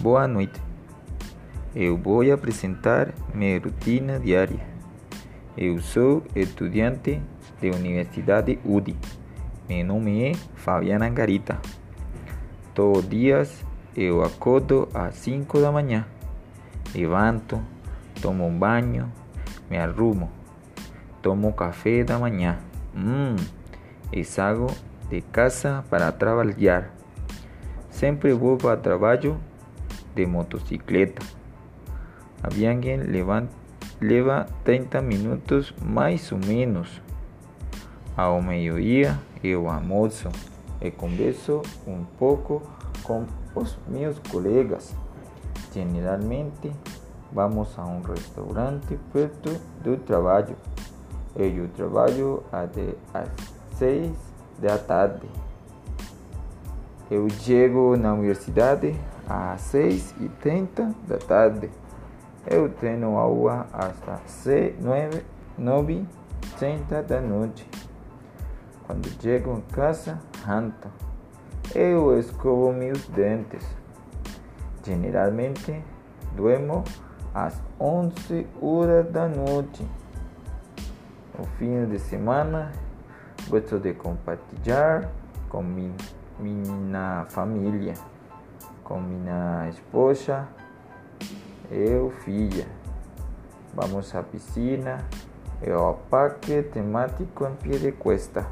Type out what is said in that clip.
Boa noite. Eu vou apresentar minha rotina diária. Eu sou estudante da Universidade UDI. Meu nome é Fabiana Garita. Todos os dias eu acordo às 5 da manhã. Levanto, tomo um banho, me arrumo, tomo café da manhã. Hum, e saio de casa para trabalhar. Sempre vou para trabalho de motocicleta. A viagem leva, leva 30 minutos mais ou menos. Ao meio-dia eu almoço e converso um pouco com os meus colegas. Generalmente vamos a um restaurante perto do trabalho. Eu trabalho até às 6 da tarde. Eu chego na universidade às 6 e 30 da tarde. Eu tenho aula às 9, 9 e 30 da noite. Quando chego em casa, janto. Eu escovo meus dentes. Generalmente, durmo às 11 horas da noite. No fim de semana, gosto de compartilhar com minha família, com minha esposa, eu, filha. Vamos à piscina e ao parque temático em de cuesta.